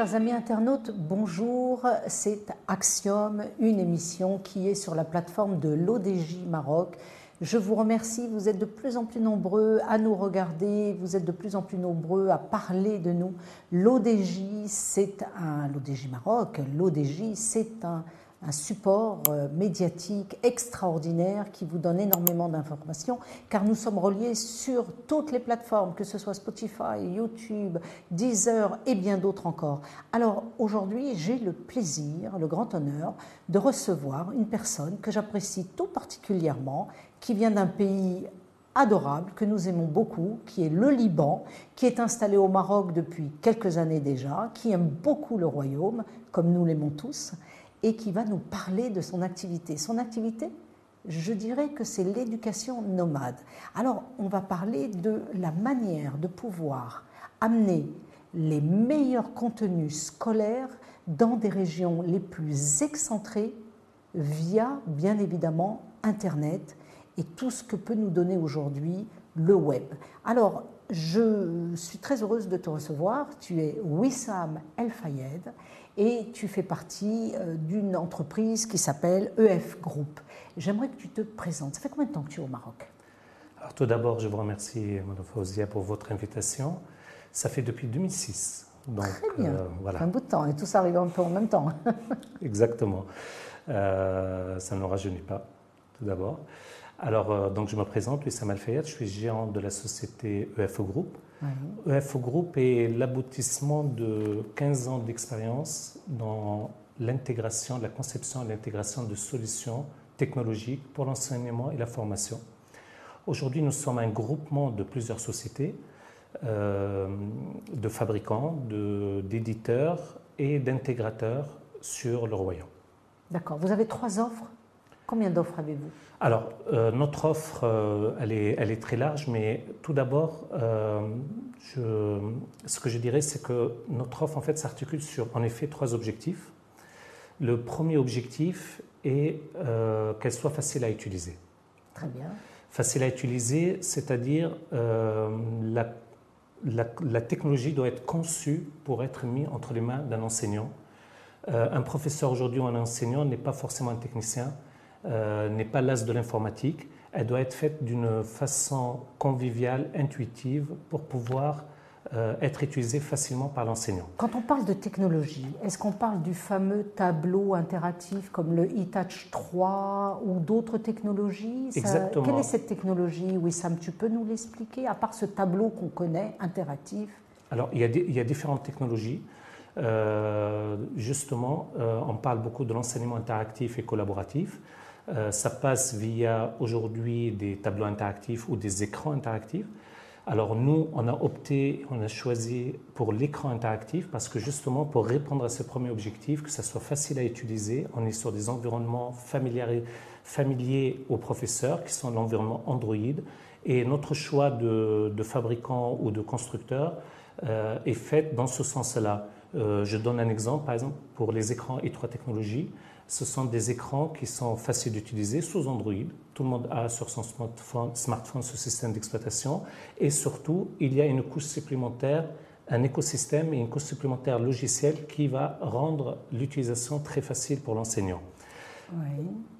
Chers amis internautes, bonjour. C'est Axiom, une émission qui est sur la plateforme de l'ODJ Maroc. Je vous remercie, vous êtes de plus en plus nombreux à nous regarder, vous êtes de plus en plus nombreux à parler de nous. L'ODJ, c'est un l'ODJ Maroc, l'ODJ, c'est un un support euh, médiatique extraordinaire qui vous donne énormément d'informations, car nous sommes reliés sur toutes les plateformes, que ce soit Spotify, YouTube, Deezer et bien d'autres encore. Alors aujourd'hui, j'ai le plaisir, le grand honneur de recevoir une personne que j'apprécie tout particulièrement, qui vient d'un pays adorable que nous aimons beaucoup, qui est le Liban, qui est installé au Maroc depuis quelques années déjà, qui aime beaucoup le royaume, comme nous l'aimons tous, et qui va nous parler de son activité. Son activité, je dirais que c'est l'éducation nomade. Alors, on va parler de la manière de pouvoir amener les meilleurs contenus scolaires dans des régions les plus excentrées via, bien évidemment, Internet et tout ce que peut nous donner aujourd'hui le web. Alors, je suis très heureuse de te recevoir. Tu es Wissam El Fayed et tu fais partie euh, d'une entreprise qui s'appelle EF Group. J'aimerais que tu te présentes. Ça fait combien de temps que tu es au Maroc? Alors, Tout d'abord, je vous remercie, Mme Fauzia, pour votre invitation. Ça fait depuis 2006. Donc, Très bien. Euh, voilà. Un bout de temps et tout ça arrive un peu en même temps. Exactement. Euh, ça ne nous rajeunit pas, tout d'abord. Alors, euh, donc je me présente, Wissam Alfayet, je suis gérant de la société EFO Group. EFO Group est l'aboutissement de 15 ans d'expérience dans l'intégration, la conception et l'intégration de solutions technologiques pour l'enseignement et la formation. Aujourd'hui, nous sommes un groupement de plusieurs sociétés, euh, de fabricants, d'éditeurs et d'intégrateurs sur le royaume. D'accord. Vous avez trois offres Combien d'offres avez-vous? Alors, euh, notre offre, euh, elle, est, elle, est, très large, mais tout d'abord, euh, ce que je dirais, c'est que notre offre, en fait, s'articule sur, en effet, trois objectifs. Le premier objectif est qu'elle soit facile à utiliser. Très bien. Facile à utiliser, c'est-à-dire la, la, la, technologie doit être conçue pour être mise entre les mains d'un enseignant. un professeur aujourd'hui ou un enseignant n'est pas forcément un technicien n'est pas l'as de l'informatique. Elle doit être faite d'une façon conviviale, intuitive, pour pouvoir euh, être utilisée facilement par l'enseignant. Quand on parle de technologie, est-ce qu'on parle du fameux tableau interactif comme le e-touch 3 ou d'autres technologies? Exactement. Quelle est cette technologie? Wissam, tu peux nous l'expliquer, à part ce tableau qu'on connaît, interactif? Alors, il y, a il y a différentes technologies. Euh, justement, on parle beaucoup de l'enseignement interactif et collaboratif. Euh, ça passe via aujourd'hui des tableaux interactifs ou des écrans interactifs. Alors nous, on a opté, on a choisi pour l'écran interactif parce que justement pour répondre à ce premier objectif, que ça soit facile à utiliser, on est sur des environnements familiers, aux professeurs qui sont l'environnement Android et notre choix de, fabricant ou de constructeur euh, est fait dans ce sens-là. Euh, je donne un exemple, par exemple, pour les écrans E3 technologies ce sont des écrans qui sont faciles d'utiliser sous Android. Tout le monde a sur son smartphone, smartphone ce système d'exploitation. Et surtout, il y a une couche supplémentaire, un écosystème et une couche supplémentaire logicielle qui va rendre l'utilisation très facile pour l'enseignant.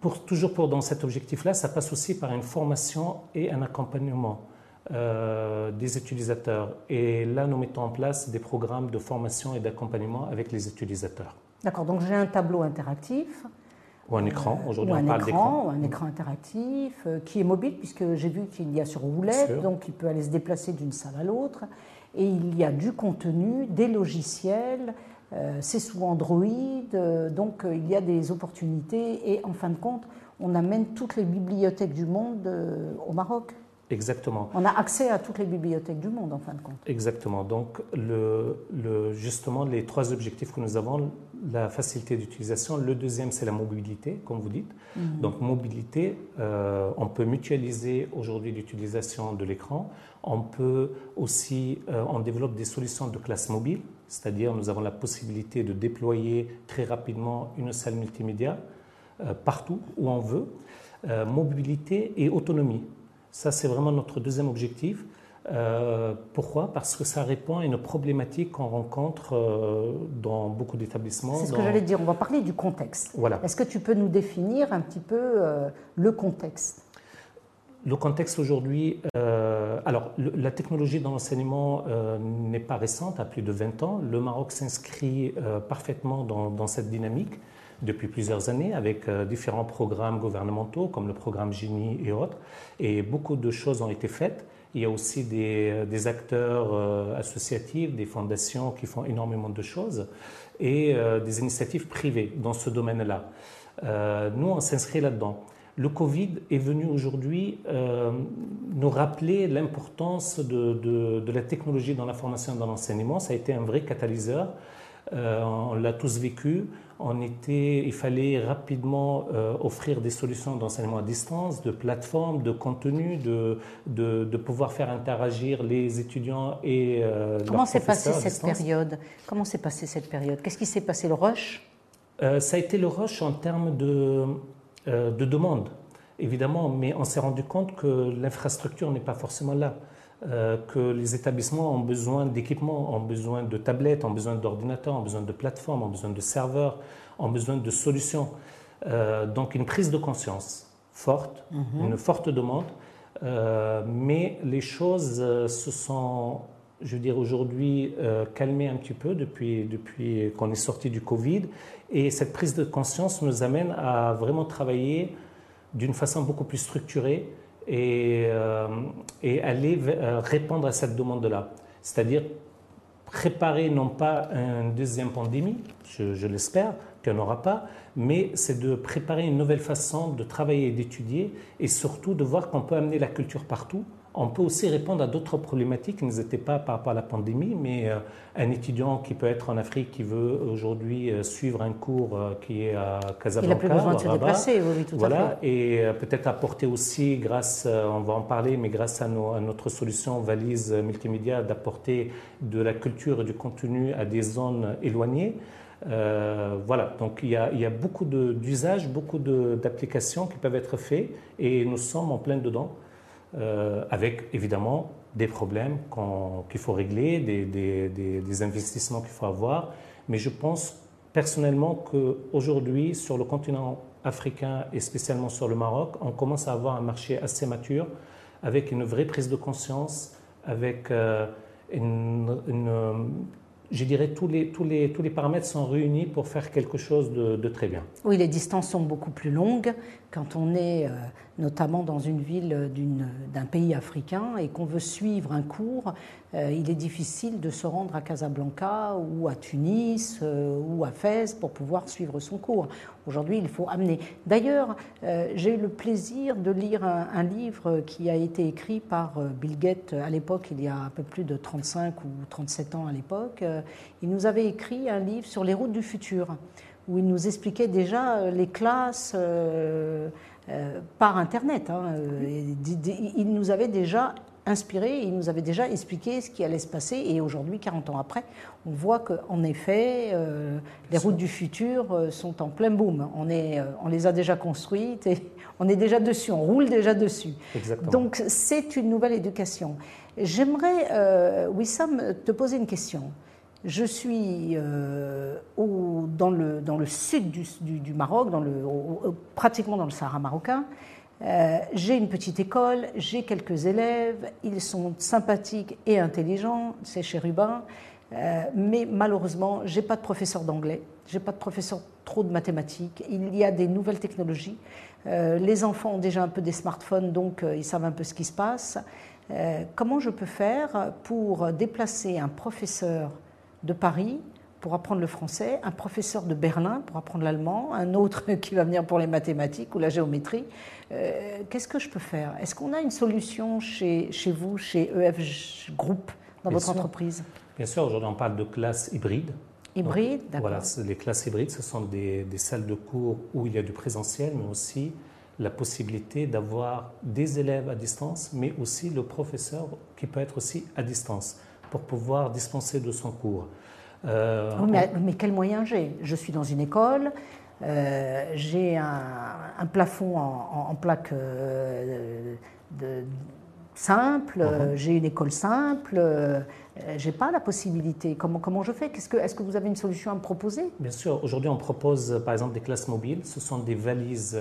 Pour, toujours pour dans cet objectif-là, ça passe aussi par une formation et un accompagnement euh, des utilisateurs. Et là, nous mettons en place des programmes de formation et d'accompagnement avec les utilisateurs. D'accord, donc j'ai un tableau interactif. Ou un écran, euh, aujourd'hui on parle d'écran. Ou un écran interactif euh, qui est mobile, puisque j'ai vu qu'il y a sur roulette, donc il peut aller se déplacer d'une salle à l'autre. Et il y a du contenu, des logiciels, euh, c'est sous Android, donc il y a des opportunités. Et en fin de compte, on amène toutes les bibliothèques du monde au Maroc. Exactement. On a accès à toutes les bibliothèques du monde, en fin de compte. Exactement. Donc, le, le, justement, les trois objectifs que nous avons, la facilité d'utilisation. Le deuxième, c'est la mobilité, comme vous dites. Mhm. Donc, mobilité, euh, on peut mutualiser aujourd'hui l'utilisation de l'écran. On peut aussi, euh, on développe des solutions de classe mobile, c'est-à-dire nous avons la possibilité de déployer très rapidement une salle multimédia euh, partout où on veut. mobilité et autonomie. Ça, c'est vraiment notre deuxième objectif. Euh, pourquoi? Parce que ça répond à une problématique qu'on rencontre euh, dans beaucoup d'établissements. C'est ce que j'allais dire, on va parler du contexte. Voilà. Est-ce que tu peux nous définir un petit peu euh, le contexte? Le contexte aujourd'hui, alors la technologie dans l'enseignement n'est pas récente, à plus de 20 ans. Le Maroc s'inscrit parfaitement dans, dans, cette dynamique depuis plusieurs années avec différents programmes gouvernementaux comme le programme Gini et autres. Et beaucoup de choses ont été faites. Il y a aussi des, des acteurs euh, associatifs, des fondations qui font énormément de choses et euh, des initiatives privées dans ce domaine-là. Euh, nous, on s'inscrit là-dedans. Le Covid est venu aujourd'hui nous rappeler l'importance de, la technologie dans la formation et dans l'enseignement. Ça a été un vrai catalyseur. on l'a tous vécu on était, il fallait rapidement euh, offrir des solutions d'enseignement à distance, de plateformes, de contenu, de, de, pouvoir faire interagir les étudiants et euh, Comment s'est passée cette période? Comment s'est passée cette période? Qu'est-ce qui s'est passé Le rush? Euh, Ça a été le rush en termes de, de demande, évidemment, mais on s'est rendu compte que l'infrastructure n'est pas forcément là. Euh, que les établissements ont besoin d'équipements, ont besoin de tablettes, ont besoin d'ordinateurs, ont besoin de plateformes, ont besoin de serveurs, ont besoin de solutions. Euh, donc une prise de conscience forte, mhm. une forte demande, euh, mais les choses se sont, je veux dire, aujourd'hui calmées un petit peu depuis, depuis qu'on est sorti du Covid, et cette prise de conscience nous amène à vraiment travailler d'une façon beaucoup plus structurée et, euh, et aller euh, répondre à cette demande-là. C'est-à-dire préparer non pas une deuxième pandémie, je, je l'espère, en aura pas, mais c'est de préparer une nouvelle façon de travailler et d'étudier, et surtout de voir qu'on peut amener la culture partout, on peut aussi répondre à d'autres problématiques qui n'étaient pas par rapport à la pandémie, mais euh, un étudiant qui peut être en Afrique, qui veut aujourd'hui euh, suivre un cours euh, qui est à Casablanca. Il n'a plus besoin de se déplacer, oui, tout voilà, à fait. Et peut-être apporter aussi, grâce, on va en parler, mais grâce à, notre solution valise multimédia, d'apporter de la culture et du contenu à des zones éloignées. voilà, donc il y a, il y a beaucoup d'usages, beaucoup d'applications qui peuvent être faits et nous sommes en plein dedans. Euh, avec évidemment des problèmes qu'il faut régler, des, investissements qu'il faut avoir. Mais je pense personnellement qu'aujourd'hui, sur le continent africain et spécialement sur le Maroc, on commence à avoir un marché assez mature, avec une vraie prise de conscience, avec euh, une, je dirais, tous les, tous, les, tous les paramètres sont réunis pour faire quelque chose de, très bien. Oui, les distances sont beaucoup plus longues quand on est euh, notamment dans une ville d'un pays africain et qu'on veut suivre un cours, euh, il est difficile de se rendre à Casablanca ou à Tunis euh, ou à Fès pour pouvoir suivre son cours. Aujourd'hui, il faut amener. D'ailleurs, euh, j'ai eu le plaisir de lire un, un, livre qui a été écrit par Bill Gates à l'époque, il y a un peu plus de 35 ou 37 ans à l'époque. Il nous avait écrit un livre sur les routes du futur où il nous expliquait déjà les classes euh, par Internet. Hein, euh, il nous avait déjà inspiré, il nous avait déjà expliqué ce qui allait se passer. Et aujourd'hui, 40 ans après, on voit qu'en effet, euh, les routes du futur sont en plein boom. On, est, on les a déjà construites et on est déjà dessus, on roule déjà dessus. Exactement. Donc c'est une nouvelle éducation. J'aimerais, Wissam, te poser une question. Je suis euh, au, dans, le, dans, le, sud du, du, Maroc, dans le, pratiquement dans le Sahara marocain. Euh, j'ai une petite école, j'ai quelques élèves, ils sont sympathiques et intelligents, c'est chérubin, euh, mais malheureusement, j'ai pas de professeur d'anglais, j'ai pas de professeur trop de mathématiques. Il y a des nouvelles technologies. Euh, les enfants ont déjà un peu des smartphones, donc ils savent un peu ce qui se passe. comment je peux faire pour déplacer un professeur de Paris pour apprendre le français, un professeur de Berlin pour apprendre l'allemand, un autre qui va venir pour les mathématiques ou la géométrie. Euh, qu'est-ce que je peux faire? Est-ce qu'on a une solution chez, chez vous, chez EF Group, dans votre entreprise? Bien sûr, aujourd'hui on parle de classes hybrides. Hybrides, d'accord. Voilà, les classes hybrides, ce sont des, des, salles de cours où il y a du présentiel, mais aussi la possibilité d'avoir des élèves à distance, mais aussi le professeur qui peut être aussi à distance pour pouvoir dispenser de son cours. Euh, mais, quel moyen j'ai? Je suis dans une école, euh, j'ai un, plafond en, plaque euh, de simple, uh-huh. j'ai une école simple, j'ai pas la possibilité. Comment, comment je fais? Est-ce que, est que vous avez une solution à me proposer? Bien sûr. Aujourd'hui, on propose par exemple des classes mobiles. Ce sont des valises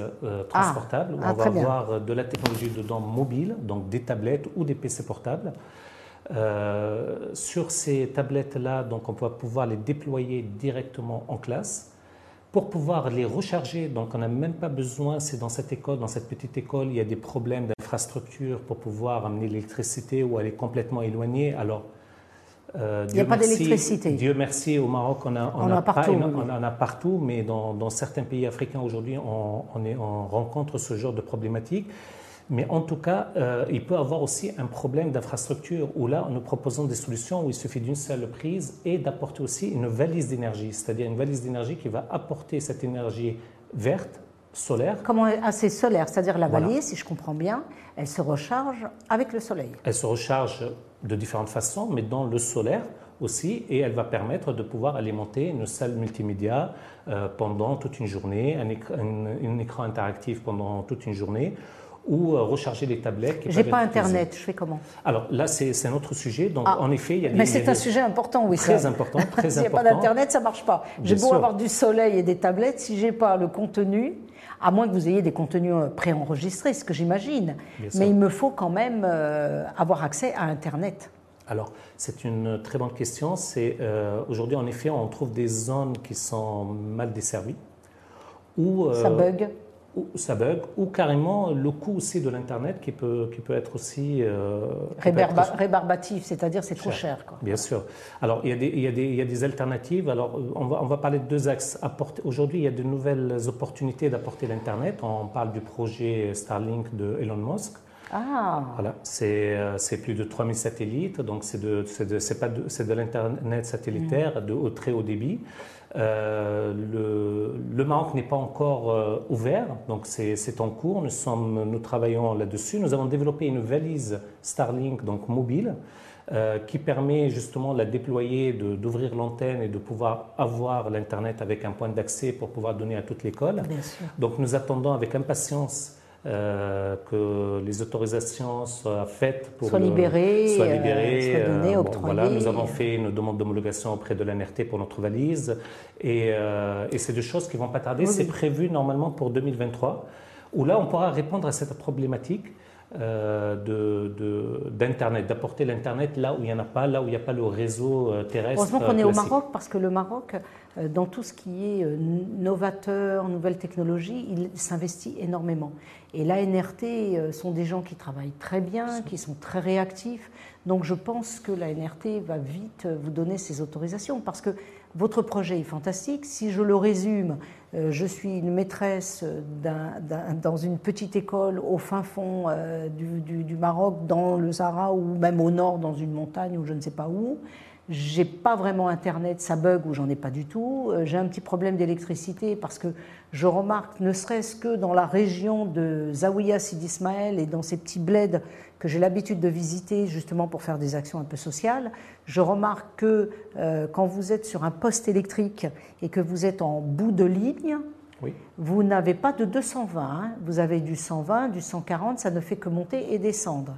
transportables où ah, on va avoir de la technologie dedans mobile, donc des tablettes ou des PC portables. Euh, sur ces tablettes-là, donc on va pouvoir les déployer directement en classe. Pour pouvoir les recharger, donc on n'a même pas besoin, c'est dans cette école, dans cette petite école, il y a des problèmes d'infrastructure pour pouvoir amener l'électricité ou elle est complètement éloignée. Alors, euh, il n'y a pas d'électricité. Dieu merci, au Maroc, on, a, on, a partout, on, en a partout, mais dans, dans certains pays africains aujourd'hui, on, on, rencontre ce genre de problématique. Mais en tout cas, euh, il peut avoir aussi un problème d'infrastructure où là, nous proposons des solutions où il suffit d'une seule prise et d'apporter aussi une valise d'énergie, c'est-à-dire une valise d'énergie qui va apporter cette énergie verte, solaire. Comment assez solaire, c'est-à-dire la valise, si je comprends bien, elle se recharge avec le soleil. Elle se recharge de différentes façons, mais dans le solaire aussi, et elle va permettre de pouvoir alimenter une salle multimédia euh, pendant toute une journée, un écran interactif pendant toute une journée ou euh, recharger les tablettes. J'ai pas Internet, je fais comment? Alors là, c'est un autre sujet. Donc, ah. en effet, il y a des, Mais c'est un sujet important, oui. Très important, très S'il n'y a pas d'Internet, ça marche pas. J'ai beau avoir du soleil et des tablettes, si j'ai pas le contenu, à moins que vous ayez des contenus euh, préenregistrés, ce que j'imagine. Mais il me faut quand même euh, avoir accès à Internet. Alors, c'est une très bonne question. C'est aujourd'hui, en effet, on trouve des zones qui sont mal desservies. Où, ça bug ça bug, ou carrément le coût aussi de l'Internet qui peut, qui peut être aussi... Euh, rébarbatif, c'est-à-dire c'est trop cher. Quoi. Bien sûr. Alors, il y, a des, il, y a des, il y a des alternatives. Alors, on va, on va parler de deux axes. Aujourd'hui, il y a de nouvelles opportunités d'apporter l'Internet. On parle du projet Starlink de Elon Musk. Ah. Voilà, c'est euh, plus de 3000 satellites, donc c'est de, de, de, de l'Internet satellitaire mm. de très haut débit. Euh, le, le, Maroc n'est pas encore euh, ouvert, donc c'est en cours. Nous, sommes, nous travaillons là-dessus. Nous avons développé une valise Starlink, donc mobile, euh, qui permet justement de la déployer, d'ouvrir l'antenne et de pouvoir avoir l'Internet avec un point d'accès pour pouvoir donner à toute l'école. Donc nous attendons avec impatience euh, que les autorisations soient faites pour soient libérées, soient, libérées, soient données, euh, voilà, nous avons fait une demande d'homologation auprès de l'NRT pour notre valise et, euh, et c'est deux choses qui vont pas tarder. C'est prévu normalement pour 2023 où là on pourra répondre à cette problématique. d'Internet, d'apporter l'Internet là où il n'y en a pas, là où il n'y a pas le réseau terrestre. Heureusement qu'on est au Maroc parce que le Maroc, dans tout ce qui est novateur, nouvelle technologie, il s'investit énormément. Et l'ANRT euh, sont des gens qui travaillent très bien, qui sont très réactifs. Donc je pense que l'ANRT va vite euh, vous donner ces autorisations parce que votre projet est fantastique. Si je le résume, euh, je suis une maîtresse dans une petite école au fin fond du, du, Maroc, dans le Sahara ou même au nord, dans une montagne ou je ne sais pas où. J'ai pas vraiment Internet, ça bug ou j'en ai pas du tout. Euh, j'ai un petit problème d'électricité parce que je remarque, ne serait-ce que dans la région de Zawiya Sidi Ismaël et dans ces petits bleds que j'ai l'habitude de visiter justement pour faire des actions un peu sociales, je remarque que euh, quand vous êtes sur un poste électrique et que vous êtes en bout de ligne, vous n'avez pas de 220, hein. vous avez du 120, du 140, ça ne fait que monter et descendre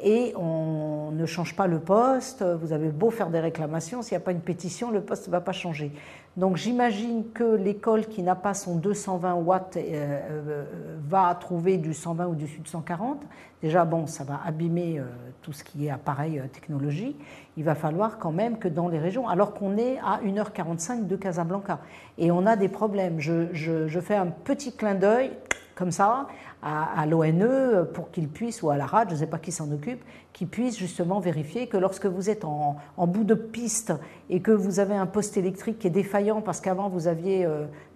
et on ne change pas le poste. Vous avez beau faire des réclamations, s'il n'y a pas une pétition, le poste ne va pas changer. Donc j'imagine que l'école qui n'a pas son 220 watts euh, euh, va trouver du 120 ou du 140. Déjà, bon, ça va abîmer euh, tout ce qui est appareil technologie. Il va falloir quand même que dans les régions, alors qu'on est à 1h45 de Casablanca, et on a des problèmes. Je fais un petit clin d'œil comme ça à, l'ONE pour qu'ils puissent, ou à la RAD, je ne sais pas qui s'en occupe, qu'ils puissent justement vérifier que lorsque vous êtes en, bout de piste et que vous avez un poste électrique qui est défaillant parce qu'avant vous aviez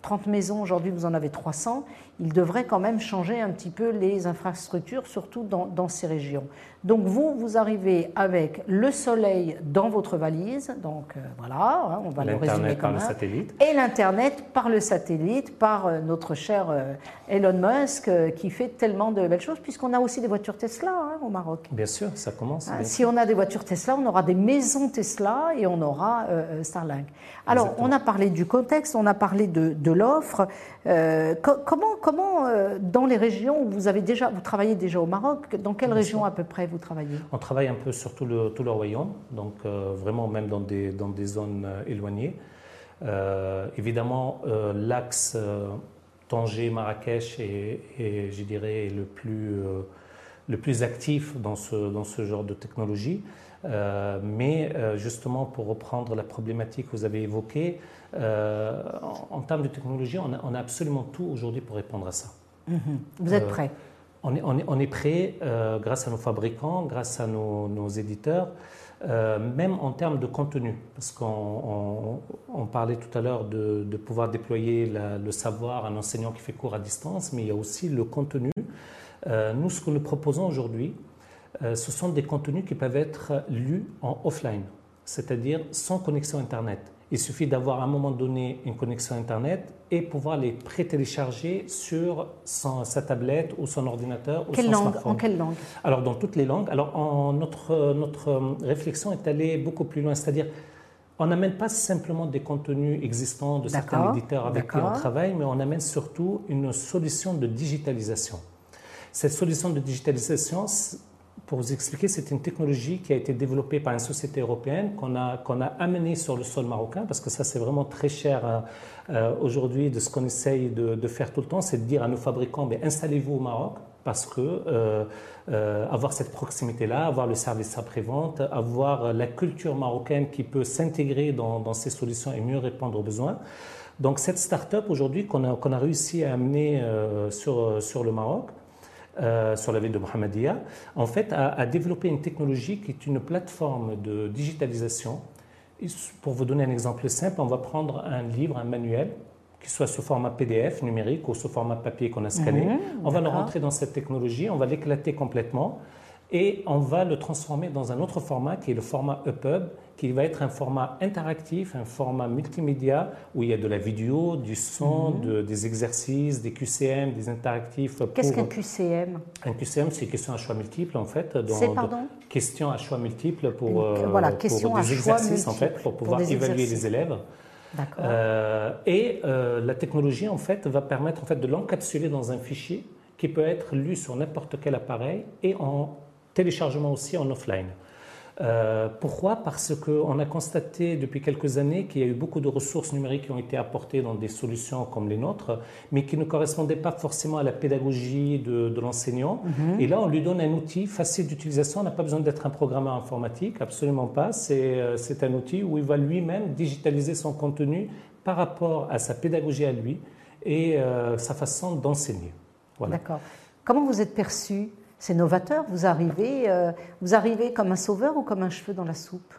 30 euh, maisons, aujourd'hui vous en avez 300, il devrait quand même changer un petit peu les infrastructures, surtout dans, ces régions. Donc vous, vous arrivez avec le soleil dans votre valise, donc euh, voilà, hein, on va le résumer comme par le satellite. Et l'Internet par le satellite, par euh, notre cher Elon Musk qui fait tellement de belles choses, puisqu'on a aussi des voitures Tesla hein, au Maroc. Bien sûr, ça ça commence. Ah, si on a des voitures Tesla, on aura des maisons Tesla et on aura Starlink. Alors, on a parlé du contexte, on a parlé de, l'offre. comment, comment dans les régions où vous avez déjà, vous travaillez déjà au Maroc, dans quelle région à peu près vous travaillez? On travaille un peu sur tout le, tout le royaume, donc vraiment même dans des, dans des zones éloignées. évidemment, l'axe Tanger, Marrakech est, je dirais, le plus, euh, le plus actif dans ce, dans ce genre de technologie. Euh, mais euh, justement, pour reprendre la problématique que vous avez évoquée, en, termes de technologie, on a, on a absolument tout aujourd'hui pour répondre à ça. Mhm. Vous êtes prêt on est, on est, on est prêt grâce à nos fabricants, grâce à nos, nos éditeurs. Euh, même en termes de contenu, parce qu'on parlait tout à l'heure de, pouvoir déployer le savoir à un enseignant qui fait cours à distance, mais il y a aussi le contenu. Euh, nous, ce que nous proposons aujourd'hui, euh, ce sont des contenus qui peuvent être lus en offline, c'est-à-dire sans connexion Internet. Il suffit d'avoir à un moment donné une connexion Internet et pouvoir les pré-télécharger sur sa tablette ou son ordinateur ou quelle son langue, smartphone. En quelle langue? Alors, dans toutes les langues. Alors, en, notre, notre réflexion est allée beaucoup plus loin, c'est-à-dire on n'amène pas simplement des contenus existants de certains éditeurs avec qui on travaille, mais on amène surtout une solution de digitalisation. Cette solution de digitalisation, pour vous expliquer, c'est une technologie qui a été développée par une société européenne qu'on a, qu'on a amenée sur le sol marocain, parce que ça c'est vraiment très cher hein, euh, aujourd'hui de ce qu'on essaye de, faire tout le temps, c'est de dire à nos fabricants, mais installez-vous au Maroc, parce que euh, euh, avoir cette proximité-là, avoir le service après-vente, avoir la culture marocaine qui peut s'intégrer dans, dans, ces solutions et mieux répondre aux besoins. Donc cette start-up aujourd'hui qu'on a, qu'on a réussi à amener sur, sur le Maroc, euh, sur la ville de Mohammedia, en fait, a, développé une technologie qui est une plateforme de digitalisation. pour vous donner un exemple simple, on va prendre un livre, un manuel, qui soit sous format PDF numérique ou sous format papier qu'on a scanné. Mhm, on va le rentrer dans cette technologie, on va l'éclater complètement et on va le transformer dans un autre format qui est le format EPUB, qui va être un format interactif, un format multimédia où il y a de la vidéo, du son, mhm. des exercices, des QCM, des interactifs. Qu'est-ce qu'un QCM Un QCM, c'est question à choix multiples en fait. C'est pardon? Question à choix multiples pour, euh, voilà, question pour des exercices en fait, pour pouvoir évaluer les élèves. Euh, et euh, la technologie en fait va permettre en fait de l'encapsuler dans un fichier qui peut être lu sur n'importe quel appareil et en téléchargement aussi en offline. Euh, pourquoi? Parce qu'on a constaté depuis quelques années qu'il y a eu beaucoup de ressources numériques qui ont été apportées dans des solutions comme les nôtres, mais qui ne correspondaient pas forcément à la pédagogie de, l'enseignant. Mhm. Et là, on lui donne un outil facile d'utilisation. On n'a pas besoin d'être un programmeur informatique, absolument pas. C'est euh, un outil où il va lui-même digitaliser son contenu par rapport à sa pédagogie à lui et euh, sa façon d'enseigner. Voilà. D'accord. Comment vous êtes perçu c'est novateur. Vous arrivez, euh, vous arrivez comme un sauveur ou comme un cheveu dans la soupe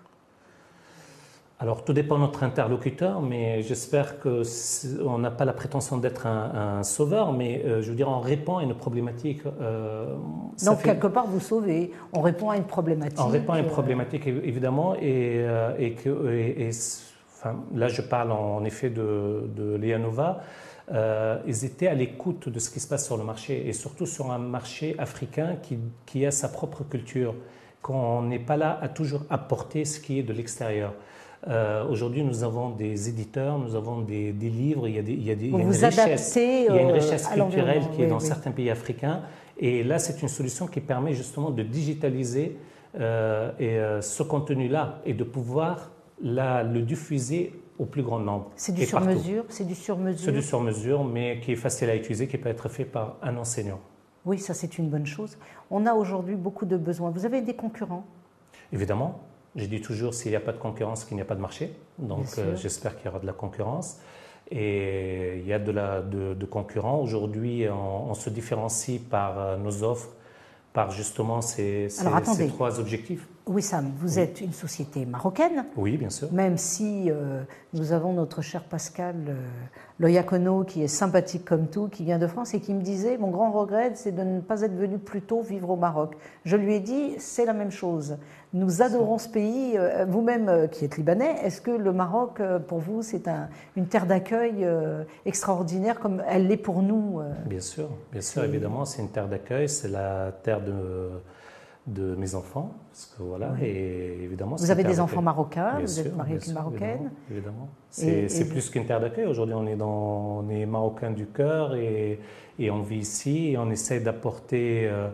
alors, tout dépend de notre interlocuteur, mais j'espère qu'on n'a pas la prétention d'être un, sauveur, mais euh, je veux dire, on répond à une problématique. Euh, Donc, quelque part, vous sauvez. On répond à une problématique. On répond à une problématique, évidemment, et, et que, enfin, là, je parle en, effet de, de. Euh, ils étaient à l'écoute de ce qui se passe sur le marché et surtout sur un marché africain qui, qui a sa propre culture, qu'on n'est pas là à toujours apporter ce qui est de l'extérieur. Euh, aujourd'hui, nous avons des éditeurs, nous avons des, livres, il y a, des, il y a, des, une, richesse, il y a une richesse culturelle qui est dans certains pays africains. Et là, c'est une solution qui permet justement de digitaliser euh, et, ce contenu-là et de pouvoir la, le diffuser au plus grand nombre. C'est du sur-mesure C'est du sur-mesure C'est du sur-mesure, mais qui est facile à utiliser, qui peut être fait par un enseignant. Oui, ça c'est une bonne chose. On a aujourd'hui beaucoup de besoins. Vous avez des concurrents? Évidemment. Je dis toujours, s'il n'y a pas de concurrence, qu'il n'y a pas de marché. Donc euh, j'espère qu'il y aura de la concurrence. Et il y a de, la, de, concurrents. Aujourd'hui, on, se différencie par euh, nos offres, par justement ces, ces trois objectifs. Oui, Sam, vous êtes une société marocaine. Oui, bien sûr. Même si euh, nous avons notre cher Pascal euh, Loyacono, qui est sympathique comme tout, qui vient de France et qui me disait Mon grand regret, c'est de ne pas être venu plus tôt vivre au Maroc. Je lui ai dit C'est la même chose. Nous adorons ce pays. Euh, vous-même, qui êtes libanais, est-ce que le Maroc, pour vous, c'est une terre d'accueil extraordinaire comme elle l'est pour nous Bien sûr, bien sûr, évidemment, c'est une terre d'accueil. C'est la terre de de mes enfants. Parce que voilà, et évidemment. Vous avez des enfants marocains, vous êtes marié avec une marocaine. Évidemment. C'est plus qu'une terre d'accueil. Aujourd'hui, on est dans, on est marocain du cœur et, et, on vit ici et on essaie d'apporter euh,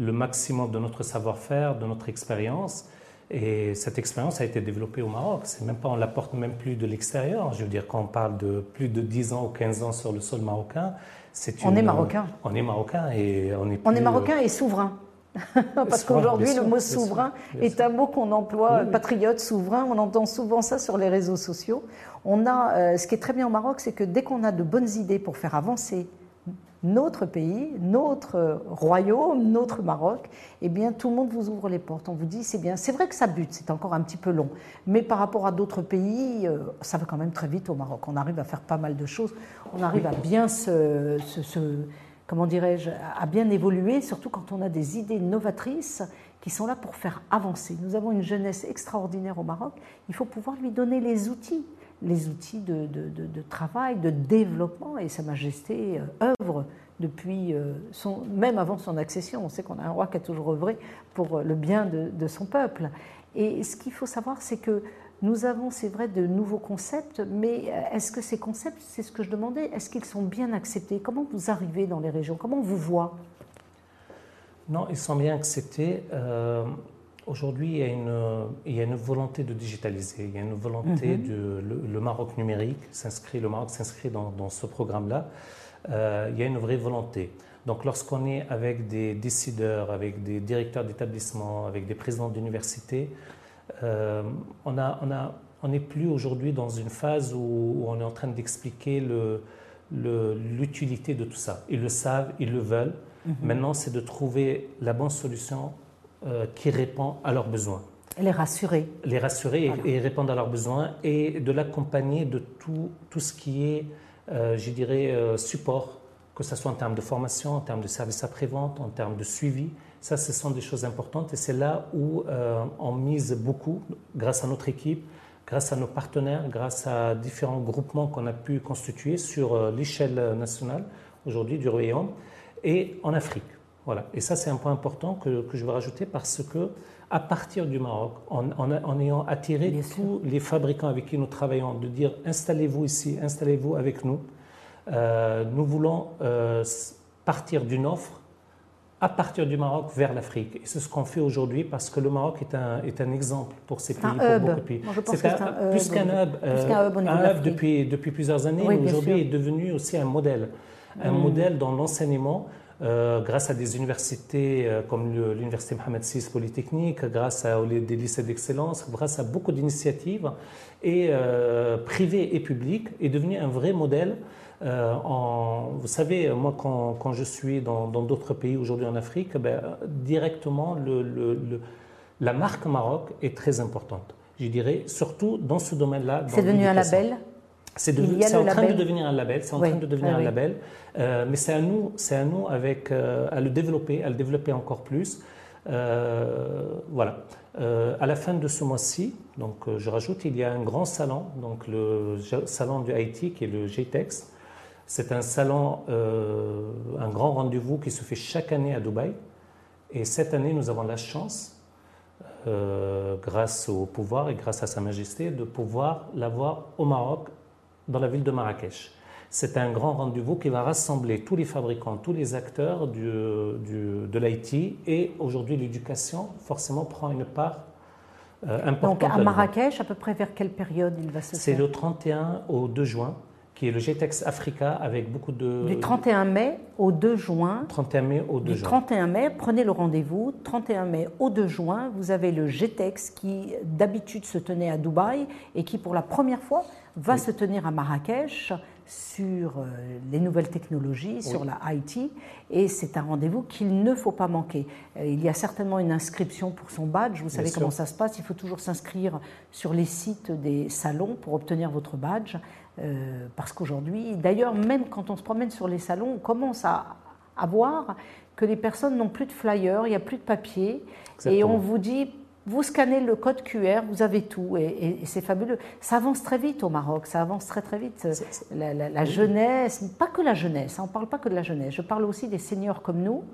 le maximum de notre savoir-faire, de notre expérience. Et cette expérience a été développée au Maroc. C'est même pas, on l'apporte même plus de l'extérieur. Je veux dire, quand on parle de plus de 10 ans ou 15 ans sur le sol marocain, c'est On est marocain. On est marocain et on est. on est marocain et souverain. Parce qu'aujourd'hui, le mot souverain est un mot qu'on emploie, patriote, souverain, on entend souvent ça sur les réseaux sociaux. On a, euh, ce qui est très bien au Maroc, c'est que dès qu'on a de bonnes idées pour faire avancer notre pays, notre royaume, notre Maroc, eh bien tout le monde vous ouvre les portes. On vous dit c'est bien. C'est vrai que ça bute, c'est encore un petit peu long, mais par rapport à d'autres pays, euh, ça va quand même très vite au Maroc. On arrive à faire pas mal de choses. On arrive à bien se comment dirais-je, à bien évoluer, surtout quand on a des idées novatrices qui sont là pour faire avancer. Nous avons une jeunesse extraordinaire au Maroc, il faut pouvoir lui donner les outils, les outils de, travail, de développement, et Sa Majesté euh, œuvre depuis euh, même avant son accession. On sait qu'on a un roi qui a toujours œuvré pour le bien de, son peuple. Et ce qu'il faut savoir, c'est que nous avons, c'est vrai, de nouveaux concepts, mais euh, est-ce que ces concepts, c'est ce que je demandais, est-ce qu'ils sont bien acceptés? Comment vous arrivez dans les régions? Comment on vous voit? Non, ils sont bien acceptés. Euh, aujourd'hui, il, il, y a une volonté de digitaliser, il y a une volonté mhm. de le, Maroc numérique s'inscrit, le Maroc s'inscrit dans, ce programme-là. Euh, il y a une vraie volonté. Donc, lorsqu'on est avec des décideurs, avec des directeurs d'établissements, avec des présidents d'universités, euh, on n'est on plus aujourd'hui dans une phase où, on est en train d'expliquer l'utilité de tout ça. Ils le savent, ils le veulent. Mhm. Maintenant, c'est de trouver la bonne solution euh, qui répond à leurs besoins. Les rassurer. Les rassurer et, répondre à leurs besoins et de l'accompagner de tout, tout ce qui est, euh, je dirais, support, que ce soit en termes de formation, en termes de services après-vente, en termes de suivi. Ça, ce sont des choses importantes et c'est là où euh, on mise beaucoup grâce à notre équipe, grâce à nos partenaires, grâce à différents groupements qu'on a pu constituer sur euh, l'échelle nationale aujourd'hui du Royaume et en Afrique. Voilà. Et ça, c'est un point important que, que, je veux rajouter parce que à partir du Maroc, en, en, ayant attiré tous les fabricants avec qui nous travaillons, de dire installez-vous ici, installez-vous avec nous, euh, nous voulons partir d'une offre à partir du Maroc vers l'Afrique. Et c'est ce qu'on fait aujourd'hui parce que le Maroc est un, est un exemple pour ces pays, pour beaucoup de pays. C'est un, plus qu'un hub, euh, un hub depuis, depuis plusieurs années, mais aujourd'hui est devenu aussi un modèle. Un mm. modèle dans l'enseignement, euh, grâce à des universités euh, comme l'Université Mohamed VI Polytechnique, grâce à des lycées d'excellence, grâce à beaucoup d'initiatives et privées et publiques, est devenu un vrai modèle euh, vous savez, moi, quand, je suis dans d'autres pays aujourd'hui en Afrique, ben, directement, le, la marque Maroc est très importante. Je dirais, surtout dans ce domaine-là. C'est devenu un label? C'est en train de devenir un label, c'est en train de devenir un label, euh, mais c'est à nous, c'est à nous avec euh, à le développer, à le développer encore plus. voilà. à la fin de ce mois-ci, donc je rajoute, il y a un grand salon, donc le salon du Haïti qui est le GTEX, c'est un salon, euh, un grand rendez-vous qui se fait chaque année à Dubaï. Et cette année, nous avons la chance, euh, grâce au pouvoir et grâce à Sa Majesté, de pouvoir l'avoir au Maroc, dans la ville de Marrakech. C'est un grand rendez-vous qui va rassembler tous les fabricants, tous les acteurs du, de l'IT. Et aujourd'hui, l'éducation, forcément, prend une part euh, importante. Donc à Marrakech, à peu près vers quelle période il va se faire C'est le 31 au 2 juin qui est le GTEX Africa avec beaucoup de... Du 31 mai au 2 juin. 31 mai au 2 du 31 mai, prenez le rendez-vous. 31 mai au 2 juin, vous avez le GTEX qui d'habitude se tenait à Dubaï et qui pour la première fois va se tenir à Marrakech sur euh, les nouvelles technologies, sur la IT, et c'est un rendez-vous qu'il ne faut pas manquer. Euh, il y a certainement une inscription pour son badge, vous savez comment ça se passe, il faut toujours s'inscrire sur les sites des salons pour obtenir votre badge. Euh, parce qu'aujourd'hui, d'ailleurs, même quand on se promène sur les salons, on commence à, voir que les personnes n'ont plus de flyers, il n'y a plus de papier, et on vous dit, vous scannez le code QR, vous avez tout, et, c'est fabuleux. Ça avance très vite au Maroc, ça avance très très vite. La, jeunesse, pas que la jeunesse, hein, on ne parle pas que de la jeunesse, je parle aussi des seniors comme nous,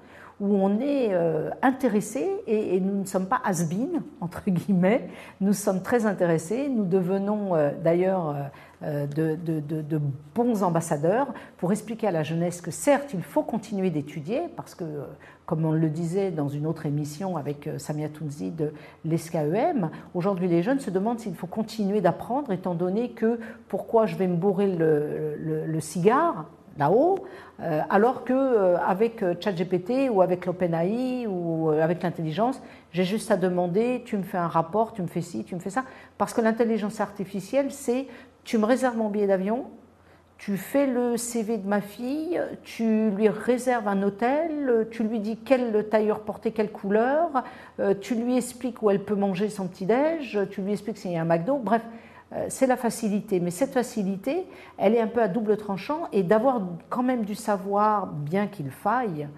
où on est euh, intéressé et, nous ne sommes pas has entre guillemets, nous sommes très intéressés, nous devenons euh, d'ailleurs euh, de, de, bons ambassadeurs pour expliquer à la jeunesse que certes il faut continuer d'étudier parce que comme on le disait dans une autre émission avec Samia Tounzi de l'ESKEM, aujourd'hui les jeunes se demandent s'il faut continuer d'apprendre étant donné que pourquoi je vais me bourrer le, cigare là-haut, euh, alors euh, euh, ChatGPT ou avec l'OpenAI ou avec l'intelligence, j'ai juste à demander, tu me fais un rapport, tu me fais ci, tu me fais ça. Parce que l'intelligence artificielle, c'est tu me réserves mon billet d'avion, tu fais le CV de ma fille, tu lui réserves un hôtel, tu lui dis quel tailleur porter quelle couleur, tu lui expliques où elle peut manger son petit-déj, tu lui expliques s'il y a un McDo, bref, euh, c'est la facilité. Mais cette facilité, elle est un peu à double tranchant et d'avoir quand même du savoir, bien qu'il faille,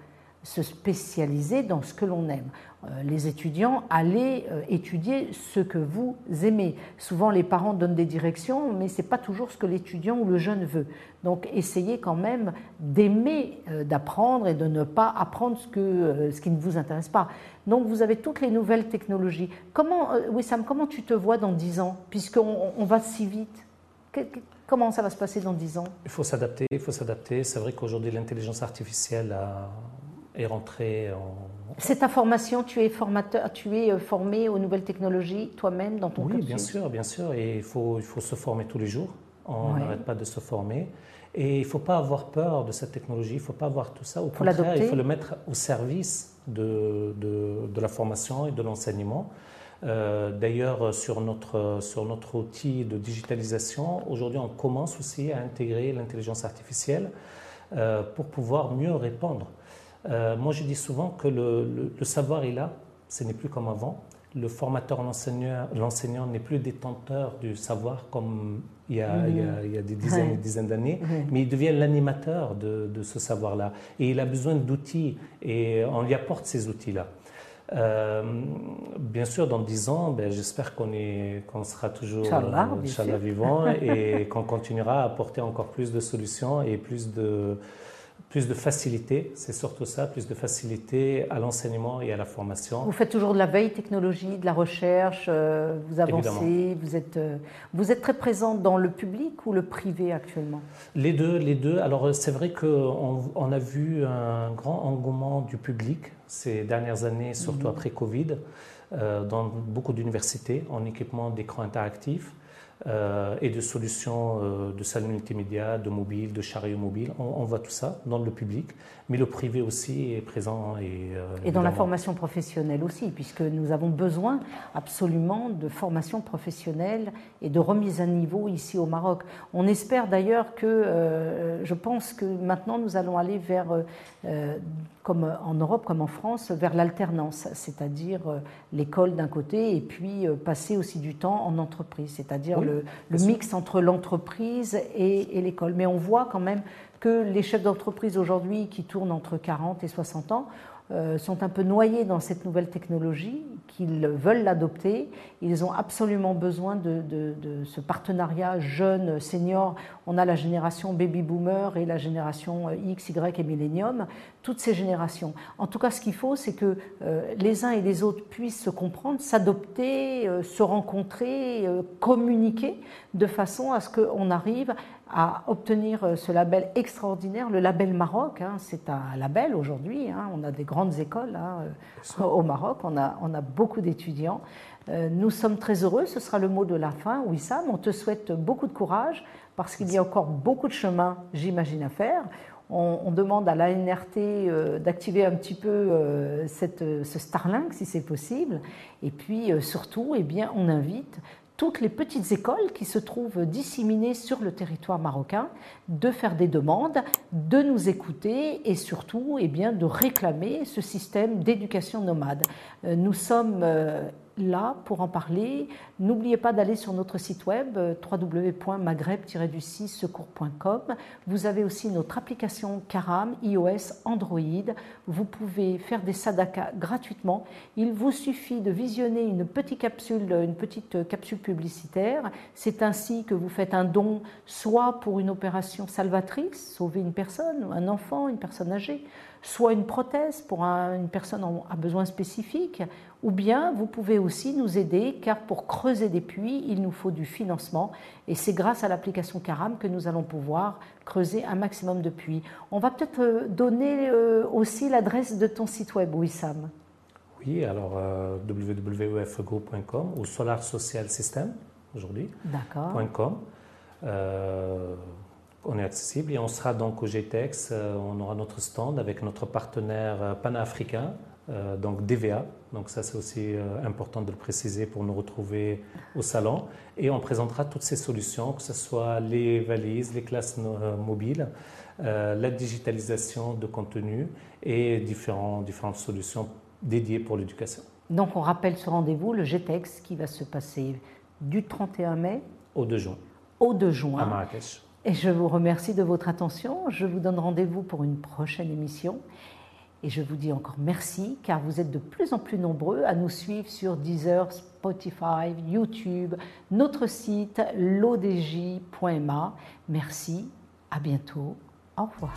se spécialiser dans ce que l'on aime. Euh, les étudiants, allez euh, étudier ce que vous aimez. Souvent, les parents donnent des directions, mais ce n'est pas toujours ce que l'étudiant ou le jeune veut. Donc, essayez quand même d'aimer euh, d'apprendre et de ne pas apprendre ce, que, ce qui ne vous intéresse pas. Donc, vous avez toutes les nouvelles technologies. Comment, Wissam, comment tu te vois dans 10 ans, puisqu'on on va si vite? Comment ça va se passer dans 10 ans? Il faut s'adapter, il faut s'adapter. C'est vrai qu'aujourd'hui, l'intelligence artificielle est rentrée en c'est ta formation, tu es formateur, tu es euh, formé aux nouvelles technologies toi-même dans ton Oui, bien sûr, bien sûr. Et il faut, il faut se former tous les jours. On n'arrête pas de se former. Et il ne faut pas avoir peur de cette technologie, il ne faut pas avoir tout ça. Au contraire, il faut le mettre au service de, de, la formation et de l'enseignement. Euh, d'ailleurs, sur notre, sur notre outil de digitalisation, aujourd'hui, on commence aussi à intégrer l'intelligence artificielle euh, pour pouvoir mieux répondre euh, moi, je dis souvent que le, savoir est là, ce n'est plus comme avant. Le formateur, l'enseignant n'est plus détenteur du savoir comme il y a, mhm. des dizaines et des dizaines d'années, mais il devient l'animateur de, ce savoir-là. Et il a besoin d'outils et on lui apporte ces outils-là. Euh, bien sûr, dans dix ans, ben, j'espère qu'on qu'on sera toujours euh, vivant et qu'on continuera à apporter encore plus de solutions et plus de, plus de facilité, c'est surtout ça, plus de facilité à l'enseignement et à la formation. Vous faites toujours de la veille technologie, de la recherche, euh, vous avancez, vous êtes, euh, vous êtes très présent dans le public ou le privé actuellement? Les deux, les deux. Alors c'est vrai qu'on on a vu un grand engouement du public ces dernières années, surtout mhm. après Covid, euh, dans beaucoup d'universités en équipement d'écran interactifs. Euh, et de solutions euh, de salles multimédia, de mobile, de chariots mobiles. On, voit tout ça dans le public, mais le privé aussi est présent. Et, euh, et dans la formation professionnelle aussi, puisque nous avons besoin absolument de formation professionnelle et de remise à niveau ici au Maroc. On espère d'ailleurs que, je pense que maintenant nous allons aller vers comme en Europe comme en France, vers l'alternance, c'est-à-dire l'école d'un côté et puis passer aussi du temps en entreprise, c'est-à-dire le, mix entre l'entreprise et, l'école. Mais on voit quand même que les chefs d'entreprise aujourd'hui qui tournent entre 40 et 60 ans sont un peu noyés dans cette nouvelle technologie, qu'ils veulent l'adopter. Ils ont absolument besoin de, ce partenariat jeune, senior. On a la génération baby boomer et la génération X, Y et millénium toutes ces générations. En tout cas, ce qu'il faut, c'est que euh, les uns et les autres puissent se comprendre, s'adopter, euh, se rencontrer, euh, communiquer, de façon à ce qu'on arrive à obtenir ce label extraordinaire, le label Maroc. Hein. c'est un label aujourd'hui. Hein. on a des grandes écoles hein, au Maroc, on a, beaucoup d'étudiants. nous sommes très heureux, ce sera le mot de la fin. Wissam, on te souhaite beaucoup de courage parce qu'il y a encore beaucoup de chemin, j'imagine, à faire on, demande à l'ANRT euh, d'activer un petit peu euh, ce Starlink si c'est possible. Et puis euh, surtout, eh bien, on invite toutes les petites écoles qui se trouvent disséminées sur le territoire marocain de faire des demandes, de nous écouter et surtout eh bien, de réclamer ce système d'éducation nomade. Nous sommes là pour en parler. N'oubliez pas d'aller sur notre site web euh, www.maghreb-du6secours.com. Vous avez aussi notre application Karam, iOS, Android. Vous pouvez faire des sadakas gratuitement. Il vous suffit de visionner une petite capsule, une petite capsule publicitaire. C'est ainsi que vous faites un don, soit pour une opération salvatrice, sauver une personne, un enfant, une personne âgée, soit une prothèse pour une personne à besoin spécifique, ou bien vous pouvez aussi nous aider car pour creuser des puits, il nous faut du financement et c'est grâce à l'application Caram que nous allons pouvoir creuser un maximum de puits. On va peut-être euh, donner euh, aussi l'adresse de ton site web, Wissam. Oui, alors euh, www.ufgroup.com ou Solar Social System aujourd'hui. D'accord. Euh, on est accessible et on sera donc au GTEX. on aura notre stand avec notre partenaire panafricain euh, donc DVA. Donc ça c'est aussi euh, important de le préciser pour nous retrouver au salon. Et on présentera toutes ces solutions, que ce soit les valises, les classes euh, mobiles, la digitalisation de contenu et différentes solutions dédiées pour l'éducation. Donc on rappelle ce rendez-vous, le GTEX, qui va se passer du 31 mai au 2 juin. Au 2 juin. À Marrakech. Et je vous remercie de votre attention. Je vous donne rendez-vous pour une prochaine émission. Et je vous dis encore merci car vous êtes de plus en plus nombreux à nous suivre sur Deezer, Spotify, YouTube, notre site l'odj.ma. Merci, à bientôt, au revoir.